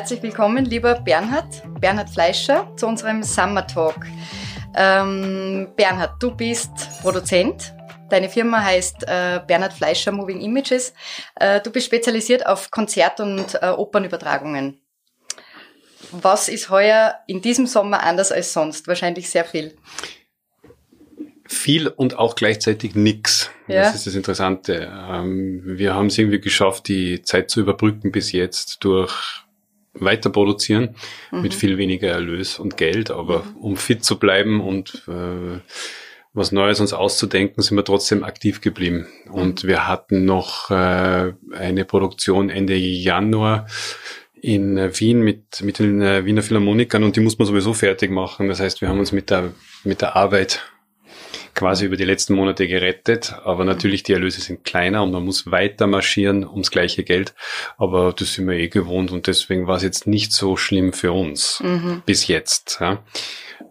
herzlich willkommen, lieber Bernhard, Bernhard Fleischer, zu unserem Summer Talk. Ähm, Bernhard, du bist Produzent. Deine Firma heißt äh, Bernhard Fleischer Moving Images. Äh, du bist spezialisiert auf Konzert- und äh, Opernübertragungen. Was ist heuer in diesem Sommer anders als sonst? Wahrscheinlich sehr viel. Viel und auch gleichzeitig nix. Ja. Das ist das Interessante. Ähm, wir haben es irgendwie geschafft, die Zeit zu überbrücken bis jetzt durch weiter produzieren mhm. mit viel weniger Erlös und Geld, aber mhm. um fit zu bleiben und äh, was Neues uns auszudenken, sind wir trotzdem aktiv geblieben. Mhm. Und wir hatten noch äh, eine Produktion Ende Januar in äh, Wien mit, mit den äh, Wiener Philharmonikern und die muss man sowieso fertig machen. Das heißt, wir haben uns mit der, mit der Arbeit quasi über die letzten Monate gerettet, aber natürlich die Erlöse sind kleiner und man muss weiter marschieren ums gleiche Geld, aber das sind wir eh gewohnt und deswegen war es jetzt nicht so schlimm für uns mhm. bis jetzt. Ja.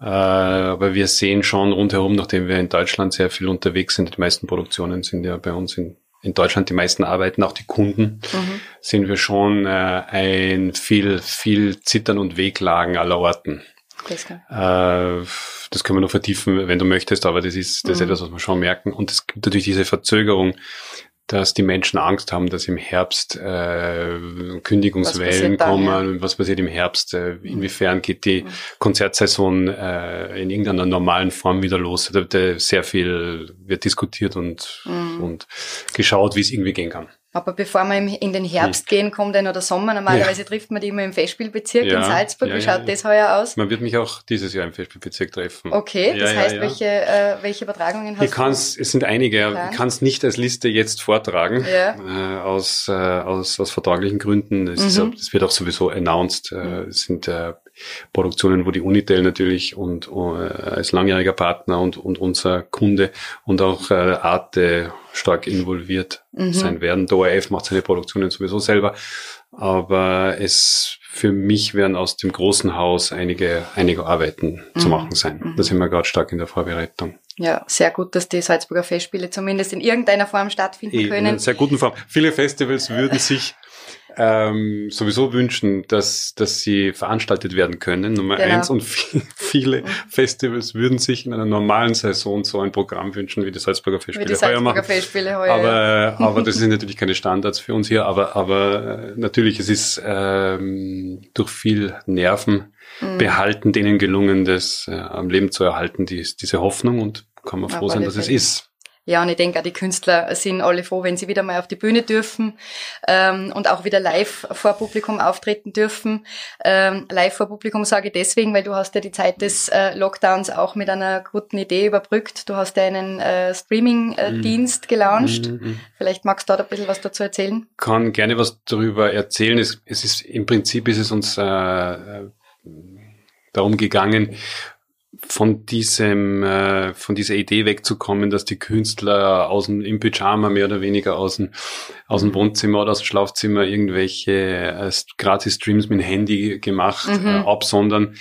Äh, aber wir sehen schon rundherum, nachdem wir in Deutschland sehr viel unterwegs sind, die meisten Produktionen sind ja bei uns in in Deutschland die meisten arbeiten, auch die Kunden, mhm. sehen wir schon äh, ein viel, viel Zittern und Wehklagen aller Orten. Das, äh, das können wir noch vertiefen, wenn du möchtest, aber das ist, das mhm. ist etwas, was wir schon merken. Und es gibt natürlich diese Verzögerung, dass die Menschen Angst haben, dass im Herbst äh, Kündigungswellen was kommen. Dann, ja. Was passiert im Herbst? Äh, inwiefern geht die mhm. Konzertsaison äh, in irgendeiner normalen Form wieder los? Da, da sehr viel wird diskutiert und, mhm. und geschaut, wie es irgendwie gehen kann. Aber bevor wir in den Herbst hm. gehen, kommt dann oder Sommer. Normalerweise ja. trifft man die immer im Festspielbezirk ja. in Salzburg. Wie schaut das heuer aus? Man wird mich auch dieses Jahr im Festspielbezirk treffen. Okay, das heißt, Welche, äh, welche Übertragungen hast ich kann's, du? Es sind einige. Ich kann es nicht als Liste jetzt vortragen, äh, aus, äh, aus, aus vertraglichen Gründen. Es, mhm. ist, es wird auch sowieso announced. Äh, mhm. es sind äh, Produktionen, wo die Unitel natürlich und äh, als langjähriger Partner und, und unser Kunde und auch äh, Arte stark involviert mhm. sein werden. Der ORF macht seine Produktionen sowieso selber, aber es für mich werden aus dem großen Haus einige, einige Arbeiten mhm. zu machen sein. Mhm. Da sind wir gerade stark in der Vorbereitung. Ja, sehr gut, dass die Salzburger Festspiele zumindest in irgendeiner Form stattfinden können. In einer sehr guten Form. Viele Festivals würden sich ähm, sowieso wünschen, dass, dass sie veranstaltet werden können. Nummer genau. eins. Und viele mhm. Festivals würden sich in einer normalen Saison so ein Programm wünschen, wie die Salzburger Festspiele, wie die Salzburger heuer Festspiele heuer, aber, ja. aber das sind natürlich keine Standards für uns hier. Aber, aber äh, natürlich, es ist ähm, durch viel Nerven mhm. behalten, denen gelungen, das äh, am Leben zu erhalten, die, diese Hoffnung. Und kann man froh sein, dass es ist. Ja, und ich denke auch die Künstler sind alle froh, wenn sie wieder mal auf die Bühne dürfen ähm, und auch wieder live vor Publikum auftreten dürfen. Ähm, live vor Publikum sage ich deswegen, weil du hast ja die Zeit des äh, Lockdowns auch mit einer guten Idee überbrückt. Du hast ja einen äh, Streaming-Dienst äh, gelauncht. Mhm. Vielleicht magst du da ein bisschen was dazu erzählen? Kann gerne was darüber erzählen. Es, es ist im Prinzip ist es uns äh, äh darum gegangen, von diesem, äh, von dieser Idee wegzukommen, dass die Künstler aus dem, im Pyjama mehr oder weniger aus dem, aus dem Wohnzimmer oder aus dem Schlafzimmer irgendwelche äh, Gratis-Streams mit dem Handy gemacht, mhm. äh, absondern.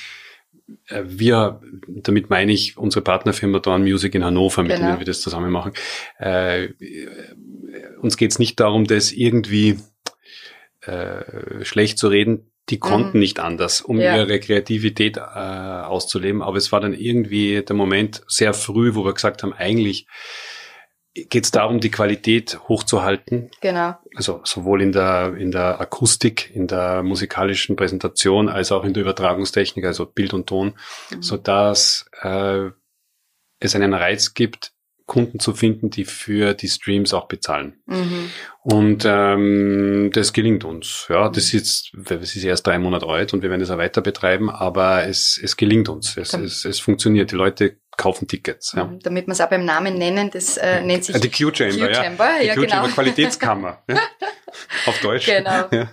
Äh, wir, damit meine ich unsere Partnerfirma Dawn Music in Hannover, mit genau. denen wir das zusammen machen. Äh, uns geht es nicht darum, das irgendwie äh, schlecht zu reden die konnten mhm. nicht anders, um ja. ihre Kreativität äh, auszuleben. Aber es war dann irgendwie der Moment sehr früh, wo wir gesagt haben, eigentlich geht es darum, die Qualität hochzuhalten. Genau. Also sowohl in der, in der Akustik, in der musikalischen Präsentation, als auch in der Übertragungstechnik, also Bild und Ton, mhm. so dass äh, es einen Reiz gibt, Kunden zu finden, die für die Streams auch bezahlen. Mhm. Und ähm, das gelingt uns. Ja, das ist, das ist erst drei Monate alt und wir werden das auch weiter betreiben, aber es, es gelingt uns. Es, es, es funktioniert. Die Leute kaufen Tickets. Ja. Mhm. Damit wir es auch beim Namen nennen, das äh, nennt sich die Q-Chamber. Q-Chamber, ja. Die ja, Q-Chamber genau. Qualitätskammer. Auf Deutsch. Genau. Ja.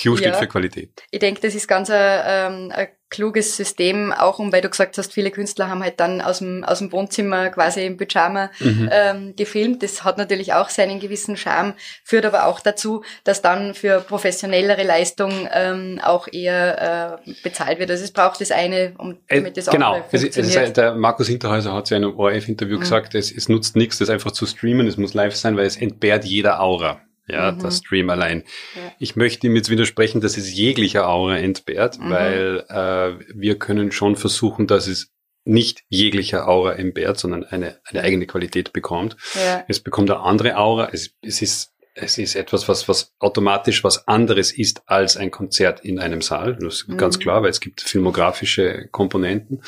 Q steht ja. für Qualität. Ich denke, das ist ganz ein, ähm, ein kluges System, auch um, weil du gesagt hast, viele Künstler haben halt dann aus dem, aus dem Wohnzimmer quasi im Pyjama mhm. ähm, gefilmt. Das hat natürlich auch seinen gewissen Charme, führt aber auch dazu, dass dann für professionellere Leistung ähm, auch eher äh, bezahlt wird. Also es braucht das eine, um äh, damit das genau. andere funktioniert. Genau, der Markus Hinterhäuser hat ja in einem ORF-Interview mhm. gesagt, es, es nutzt nichts, das einfach zu streamen, es muss live sein, weil es entbehrt jeder Aura. Ja, mhm. der Stream allein. Ja. Ich möchte ihm jetzt widersprechen, dass es jeglicher Aura entbehrt, mhm. weil äh, wir können schon versuchen, dass es nicht jeglicher Aura entbehrt, sondern eine, eine eigene Qualität bekommt. Ja. Es bekommt eine andere Aura. Es, es ist es ist etwas, was, was automatisch was anderes ist als ein Konzert in einem Saal. Das ist mhm. ganz klar, weil es gibt filmografische Komponenten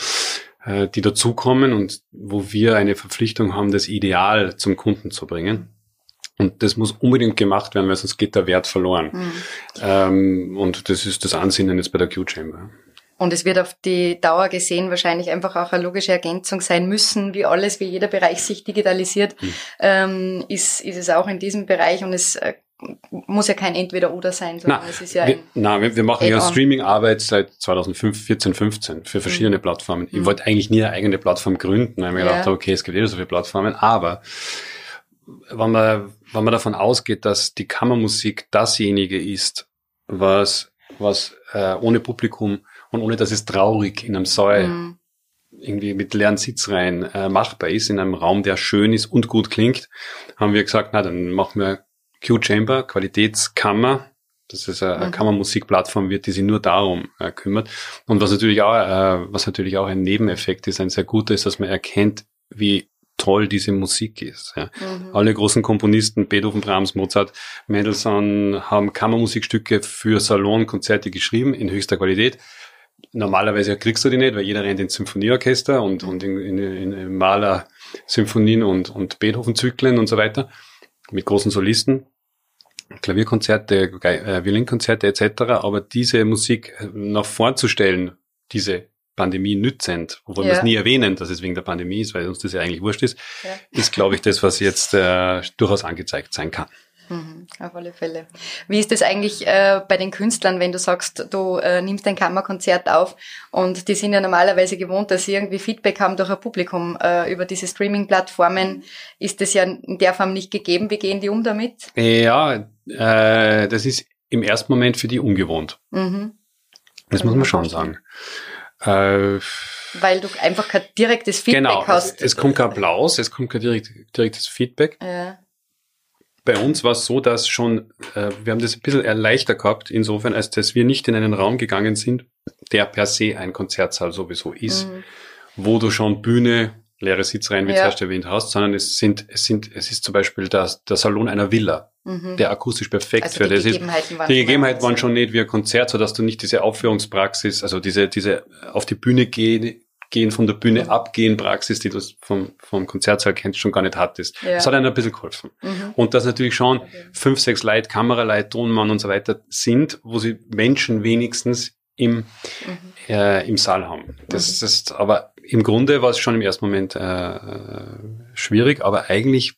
äh, die dazukommen und wo wir eine Verpflichtung haben, das Ideal zum Kunden zu bringen. Und das muss unbedingt gemacht werden, weil sonst geht der Wert verloren. Mhm. Ähm, und das ist das Ansinnen jetzt bei der Q-Chamber. Und es wird auf die Dauer gesehen wahrscheinlich einfach auch eine logische Ergänzung sein müssen, wie alles, wie jeder Bereich sich digitalisiert, mhm. ähm, ist, ist es auch in diesem Bereich und es äh, muss ja kein Entweder-Oder sein, sondern na, es ist ja wir, na, wir, wir machen ja Streaming-Arbeit seit 2014, 15 für verschiedene mhm. Plattformen. Ich mhm. wollte eigentlich nie eine eigene Plattform gründen, weil ich mir ja. gedacht okay, es gibt eh so viele Plattformen, aber wenn man, wenn man davon ausgeht, dass die Kammermusik dasjenige ist, was, was äh, ohne Publikum und ohne dass es traurig in einem Saal mhm. irgendwie mit leeren Sitzreihen äh, machbar ist, in einem Raum, der schön ist und gut klingt, haben wir gesagt, na, dann machen wir Q-Chamber, Qualitätskammer. Das ist eine, mhm. Kammermusikplattform wird, die sich nur darum äh, kümmert. Und was natürlich auch, äh, was natürlich auch ein Nebeneffekt ist, ein sehr guter ist, dass man erkennt, wie toll diese Musik ist. Ja. Mhm. Alle großen Komponisten, Beethoven, Brahms, Mozart, Mendelssohn, haben Kammermusikstücke für Salonkonzerte geschrieben in höchster Qualität. Normalerweise kriegst du die nicht, weil jeder rennt ins Symphonieorchester und, und in, in, in Maler Symphonien und, und Beethoven-Zyklen und so weiter mit großen Solisten. Klavierkonzerte, äh, Violinkonzerte etc. Aber diese Musik äh, noch vorzustellen, diese Pandemie nützend, obwohl ja. wir es nie erwähnen, dass es wegen der Pandemie ist, weil uns das ja eigentlich wurscht ist, ja. ist, glaube ich, das, was jetzt äh, durchaus angezeigt sein kann. Mhm, auf alle Fälle. Wie ist das eigentlich äh, bei den Künstlern, wenn du sagst, du äh, nimmst ein Kammerkonzert auf und die sind ja normalerweise gewohnt, dass sie irgendwie Feedback haben durch ein Publikum äh, über diese Streaming-Plattformen. Ist das ja in der Form nicht gegeben. Wie gehen die um damit? Ja, äh, das ist im ersten Moment für die ungewohnt. Mhm. Das muss man schon sagen. Äh, Weil du einfach kein direktes Feedback genau, hast. Es, es kommt kein Applaus, es kommt kein direkt, direktes Feedback. Ja bei uns war es so, dass schon, äh, wir haben das ein bisschen erleichtert gehabt, insofern, als dass wir nicht in einen Raum gegangen sind, der per se ein Konzertsaal sowieso ist, mhm. wo du schon Bühne, leere Sitzreihen, wie ja. zuerst erwähnt hast, sondern es sind, es sind, es ist zum Beispiel das, der Salon einer Villa, mhm. der akustisch perfekt also für das ist. Die Gegebenheiten waren schon nicht wie ein Konzert, so dass du nicht diese Aufführungspraxis, also diese, diese auf die Bühne gehen, gehen, von der Bühne mhm. abgehen Praxis, die du vom, vom Konzertsaal kennst, schon gar nicht hattest. Ja. Das hat einem ein bisschen geholfen. Mhm. Und dass natürlich schon okay. fünf, sechs Leute, Kameraleute, Tonmann und so weiter sind, wo sie Menschen wenigstens im, mhm. äh, im Saal haben. Das, mhm. das, aber im Grunde war es schon im ersten Moment äh, schwierig, aber eigentlich,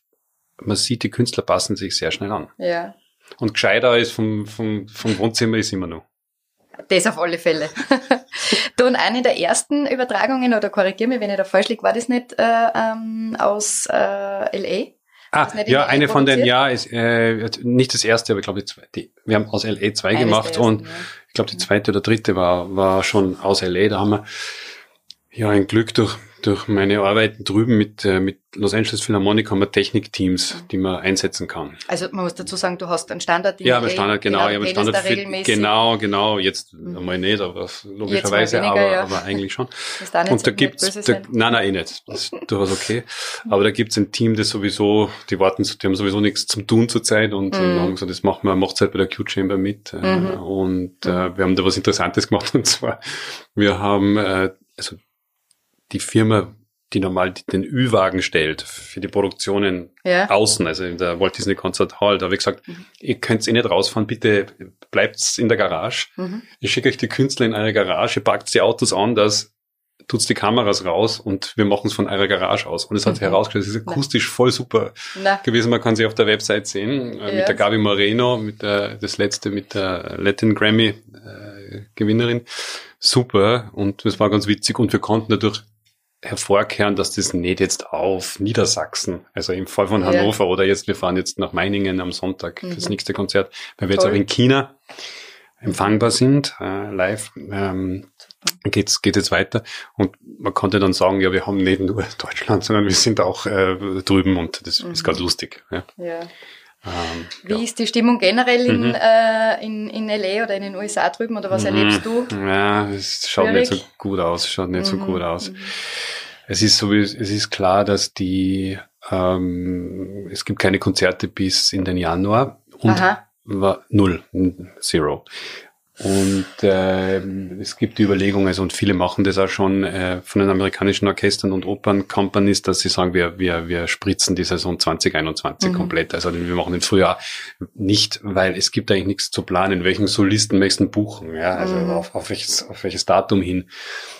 man sieht, die Künstler passen sich sehr schnell an. Ja. Und gescheiter ist vom, vom, vom Wohnzimmer ist immer noch. Das auf alle Fälle. du, und eine der ersten Übertragungen, oder korrigier mich, wenn ich da falsch liege, war das nicht äh, ähm, aus äh, L.A.? Ah, ja, eine von den, ja, ist, äh, nicht das erste, aber ich glaube, die, wir haben aus LA zwei Eines gemacht ersten, und ja. ich glaube, die zweite oder dritte war, war schon aus LA. Da haben wir ja ein Glück durch durch meine Arbeiten drüben mit, äh, mit Los Angeles Philharmonic haben wir Technikteams, mhm. die man einsetzen kann. Also man muss dazu sagen, du hast einen Standard. Ja, aber Standard, genau. genau ich habe Standard für, genau, genau. Jetzt mhm. einmal nicht, aber logischerweise, weniger, aber, ja. aber eigentlich schon. Da Und da gibt's, da, nein, nein, eh nicht. Das ist durchaus okay. Aber da gibt's ein Team, das sowieso, die warten, die haben sowieso nichts zum tun zurzeit und, mhm. und haben gesagt, das machen wir, macht halt bei der Q-Chamber mit. Äh, mhm. Und äh, wir haben da was Interessantes gemacht und zwar, wir haben, äh, also die Firma, die normal den Ü-Wagen stellt für die Produktionen ja. außen, also in der Walt Disney Concert Hall, da habe ich gesagt, mhm. ihr könnt eh nicht rausfahren, bitte bleibt's in der Garage. Mhm. Ich schicke euch die Künstler in eine Garage, packt die Autos an, das tut's die Kameras raus und wir machen es von eurer Garage aus. Und es hat mhm. herausgestellt, es ist akustisch voll super Na. gewesen. Man kann sie auf der Website sehen, äh, mit der Gabi Moreno, mit der, das letzte, mit der Latin Grammy äh, Gewinnerin. Super. Und das war ganz witzig und wir konnten dadurch hervorkehren, dass das nicht jetzt auf Niedersachsen, also im Fall von Hannover ja. oder jetzt, wir fahren jetzt nach Meiningen am Sonntag mhm. fürs nächste Konzert, weil wir Toll. jetzt auch in China empfangbar sind, äh, live, ähm, geht's, geht jetzt weiter. Und man konnte dann sagen, ja, wir haben nicht nur Deutschland, sondern wir sind auch äh, drüben und das mhm. ist ganz lustig. Ja. ja. Ähm, Wie ja. ist die Stimmung generell in, mhm. äh, in, in LA oder in den USA drüben oder was mhm. erlebst du? Ja, es schaut Schwierig? nicht so gut aus, schaut nicht mhm. so gut aus. Es ist so, es ist klar, dass die, ähm, es gibt keine Konzerte bis in den Januar und Aha. war null, zero. Und äh, es gibt die Überlegung, also und viele machen das auch schon äh, von den amerikanischen Orchestern und Operncompanies, dass sie sagen, wir, wir, wir spritzen die Saison 2021 mhm. komplett. Also wir machen den Frühjahr nicht, weil es gibt eigentlich nichts zu planen, welchen Solisten möchten buchen, ja, also mhm. auf, auf, welches, auf welches Datum hin.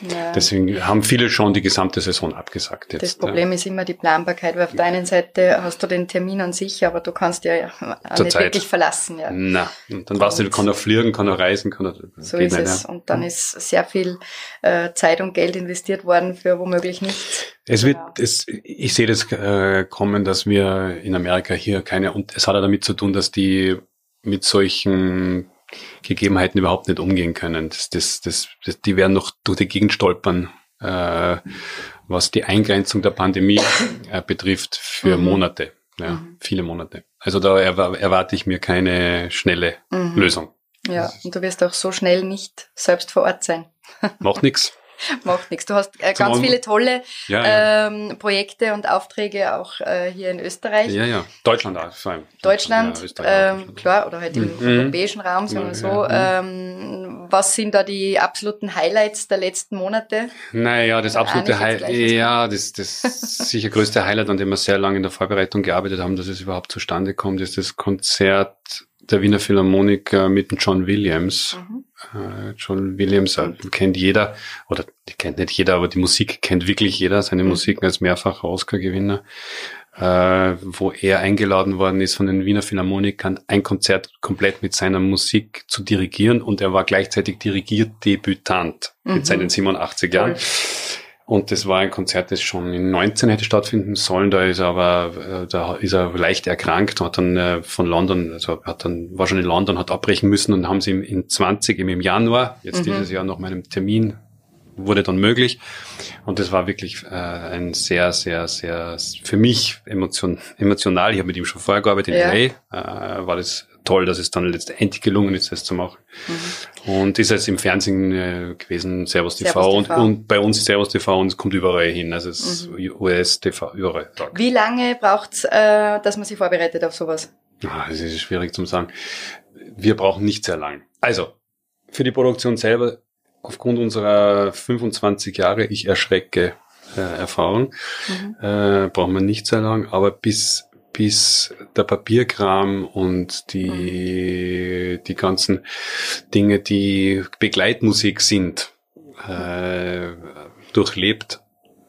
Ja. Deswegen haben viele schon die gesamte Saison abgesagt. Jetzt, das Problem ja. ist immer die Planbarkeit, weil auf der einen Seite hast du den Termin an sich, aber du kannst ja nicht Zeit. wirklich verlassen. Ja. Na, und dann weißt du, du kannst auch fliegen, kann auch reisen, kann auch, So ist es. Ja. Und dann ist sehr viel äh, Zeit und Geld investiert worden für womöglich nichts. Es wird, ja. es, ich sehe das äh, kommen, dass wir in Amerika hier keine, und es hat ja damit zu tun, dass die mit solchen Gegebenheiten überhaupt nicht umgehen können. Das, das, das, das, die werden noch durch die Gegend stolpern, äh, was die Eingrenzung der Pandemie äh, betrifft, für mhm. Monate. Ja, mhm. viele Monate. Also da erwarte ich mir keine schnelle mhm. Lösung. Ja, und du wirst auch so schnell nicht selbst vor Ort sein. Macht nichts. Macht nichts. Du hast äh, ganz viele tolle ja, ja. Ähm, Projekte und Aufträge auch äh, hier in Österreich. Ja, ja. Deutschland auch vor allem. Deutschland, ja, ähm, klar, oder halt im mhm. europäischen Raum, sagen wir so. Ähm, was sind da die absoluten Highlights der letzten Monate? Naja, das absolute Highlight, ja, das, das sicher größte Highlight, an dem wir sehr lange in der Vorbereitung gearbeitet haben, dass es überhaupt zustande kommt, ist das Konzert der Wiener Philharmoniker mit John Williams. Mhm. Äh, John Williams äh, kennt jeder, oder die kennt nicht jeder, aber die Musik kennt wirklich jeder, seine mhm. Musik als mehrfacher Oscar-Gewinner, äh, wo er eingeladen worden ist von den Wiener Philharmonikern, ein Konzert komplett mit seiner Musik zu dirigieren und er war gleichzeitig Dirigierdebütant mhm. mit seinen 87 Jahren. Cool. Und das war ein Konzert, das schon in 19 hätte stattfinden sollen. Da ist er aber, äh, da ist er leicht erkrankt, hat dann äh, von London, also hat dann, war schon in London, hat abbrechen müssen und haben sie ihm in 20, im Januar, jetzt mhm. dieses Jahr noch meinem Termin, wurde dann möglich. Und das war wirklich äh, ein sehr, sehr, sehr, für mich emotion, emotional. Ich habe mit ihm schon vorher gearbeitet in ja. LA, äh, war das toll, dass es dann letztendlich gelungen ist, das zu machen. Mhm. Und ist jetzt im Fernsehen äh, gewesen, Servus TV, Servus TV. Und, und bei uns Servus TV und es kommt überall hin. Also es ist mhm. US TV, überall. Tag. Wie lange braucht's, äh, dass man sich vorbereitet auf sowas? Ah, das ist schwierig zu sagen. Wir brauchen nicht sehr lang. Also, für die Produktion selber, aufgrund unserer 25 Jahre, ich erschrecke, äh, Erfahrung, mhm. äh, braucht man nicht sehr lang, aber bis bis der Papierkram und die, die ganzen Dinge, die Begleitmusik sind, äh, durchlebt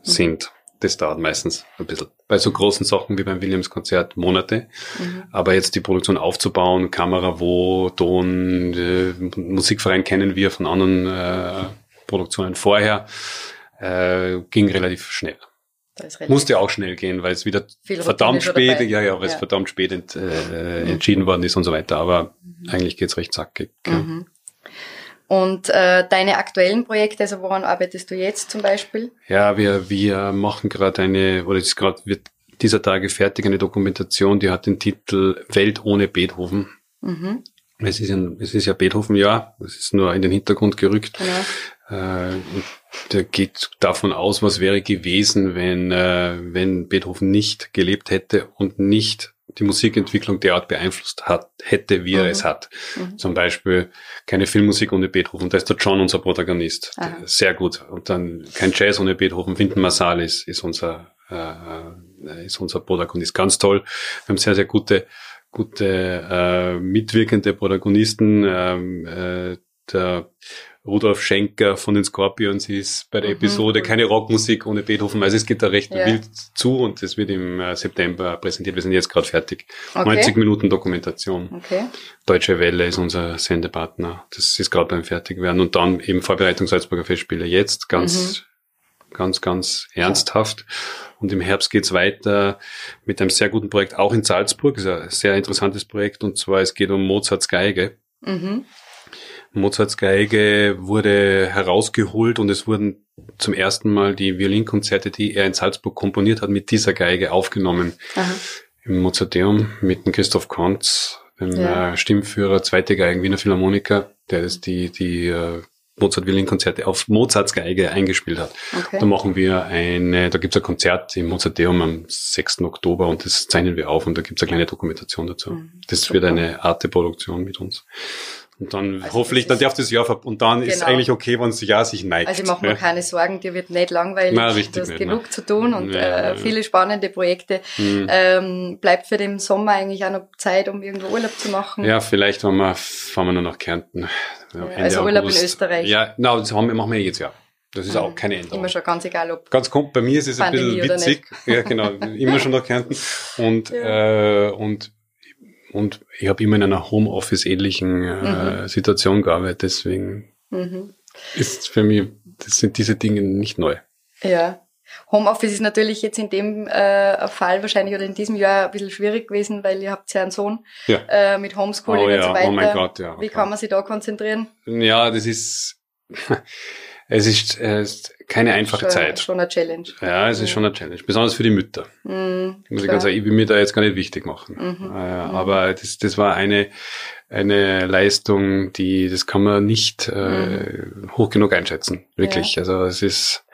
sind. Das dauert meistens ein bisschen. Bei so großen Sachen wie beim Williams-Konzert Monate. Mhm. Aber jetzt die Produktion aufzubauen, Kamera wo, Ton, äh, Musikverein kennen wir von anderen äh, Produktionen vorher, äh, ging relativ schnell. Musste auch schnell gehen, weil es wieder verdammt spät, ja, ja, weil ja. es verdammt spät ent, äh, mhm. entschieden worden ist und so weiter. Aber mhm. eigentlich geht's recht zackig. Mhm. Und äh, deine aktuellen Projekte, also woran arbeitest du jetzt zum Beispiel? Ja, wir, wir machen gerade eine, oder es ist gerade wird dieser Tage fertig eine Dokumentation, die hat den Titel Welt ohne Beethoven. Mhm. Es ist, ein, es ist ja Beethoven-Jahr, es ist nur in den Hintergrund gerückt. Genau. Äh, der geht davon aus, was wäre gewesen, wenn, äh, wenn Beethoven nicht gelebt hätte und nicht die Musikentwicklung derart beeinflusst hat, hätte, wie er mhm. es hat. Mhm. Zum Beispiel keine Filmmusik ohne Beethoven, da ist der John unser Protagonist. Sehr gut. Und dann kein Jazz ohne Beethoven, Winton Marsalis ist unser, äh, ist unser Protagonist. Ganz toll. Wir haben sehr, sehr gute, gute äh, mitwirkende Protagonisten. Ähm, äh, der Rudolf Schenker von den Scorpions ist bei der mhm, Episode keine Rockmusik ohne Beethoven. Also es geht da recht ja. wild zu und es wird im äh, September präsentiert. Wir sind jetzt gerade fertig. Okay. 90 Minuten Dokumentation. Okay. Deutsche Welle ist unser Sendepartner. Das ist gerade beim Fertigwerden. Und dann eben Vorbereitung Salzburger Festspiele jetzt ganz, mhm. ganz, ganz ernsthaft. Und im Herbst geht's weiter mit einem sehr guten Projekt, auch in Salzburg. Das ist ein sehr interessantes Projekt. Und zwar, es geht um Mozarts Geige. Mhm. Mozarts Geige wurde herausgeholt und es wurden zum ersten Mal die Violinkonzerte, die er in Salzburg komponiert hat, mit dieser Geige aufgenommen. Aha. im Mozarteum mit dem Christoph Konz, dem ja. äh, Stimmführer, zweite Geigen Wiener Philharmoniker, der das die, die äh, Mozart-Violinkonzerte auf Mozarts Geige eingespielt hat. Okay. Da machen wir eine, da gibt's ein Konzert im Mozarteum am 6. Oktober und das zeichnen wir auf und da gibt's eine kleine Dokumentation dazu. Mhm, das super. wird eine Arte-Produktion mit uns. Und dann also hoffentlich, dann darf das Jahr ver und dann genau. ist eigentlich okay, wenn das Jahr sich neigt. Also ich mache mir ja. keine Sorgen, dir wird nicht langweilig. Nein, richtig du hast nicht, genug nein. zu tun und ja, äh, viele spannende Projekte. Mhm. Ähm, bleibt für den Sommer eigentlich auch noch Zeit, um irgendwo Urlaub zu machen? Ja, vielleicht wenn wir, fahren wir nur nach Kärnten. Ja, also Urlaub August. in Österreich. Ja, na, das haben wir, machen wir jetzt ja. Das ist mhm. auch keine Änderung. Immer schon ganz egal, ob. Ganz kommt, bei mir ist es ein bisschen witzig. Ja, genau. immer schon nach Kärnten. Und, ja. äh, und und ich habe immer in einer Homeoffice-ähnlichen äh, mhm. Situation gearbeitet, deswegen mhm. ist für mich, das sind diese Dinge nicht neu. Ja. Homeoffice ist natürlich jetzt in dem äh, Fall wahrscheinlich oder in diesem Jahr ein bisschen schwierig gewesen, weil ihr habt ja einen Sohn ja. Äh, mit Homeschooling oh, ja. und so weiter. Oh mein Gott, ja. Wie kann man sich da konzentrieren? Ja, das ist es ist, ist keine einfache schon, Zeit. Schon eine Challenge. Ja, es ist schon eine Challenge. Besonders für die Mütter. Mhm, muss ich ganz sagen, ich will mir da jetzt gar nicht wichtig machen. Mhm, äh, aber das, das war eine, eine Leistung, die, das kann man nicht äh, mhm. hoch genug einschätzen. Wirklich. Ja. Also es ist,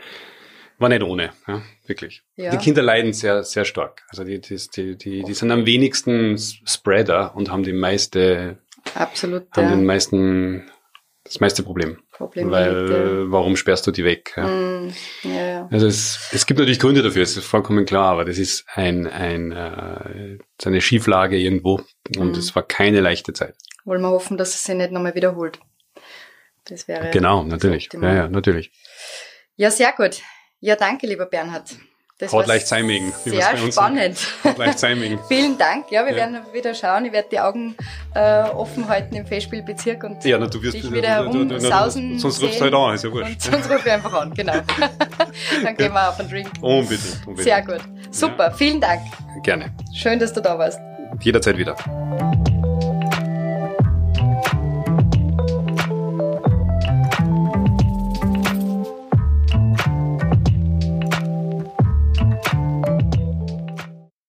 war nicht ohne, ja, wirklich. Ja. Die Kinder leiden sehr, sehr stark. Also die, die, die, die, die sind am wenigsten Spreader und haben die meiste, Absolut, haben ja. den meisten das meiste Problem. Problem Weil, ja. warum sperrst du die weg? Ja. Mm, ja, ja. Also es, es gibt natürlich Gründe dafür, es ist vollkommen klar, aber das ist ein, ein, äh, eine Schieflage irgendwo und mm. es war keine leichte Zeit. Wollen wir hoffen, dass es sich nicht nochmal wiederholt. Das wäre. Genau, natürlich. Ja, ja, natürlich. Ja, sehr gut. Ja, danke, lieber Bernhard. Das Haut leicht Seiming. Sehr spannend. Haut leicht Seiming. Vielen Dank. Ja, wir ja. werden wieder schauen. Ich werde die Augen äh, offen halten im Festspielbezirk und ja, na, du wirst dich wieder herumsausen. Sonst rufst du halt an, ist ja wurscht. sonst rufe ich einfach an, genau. Dann gehen wir auf einen Drink. Unbedingt, unbedingt. Sehr gut. Super, ja. vielen Dank. Gerne. Schön, dass du da warst. Jederzeit wieder.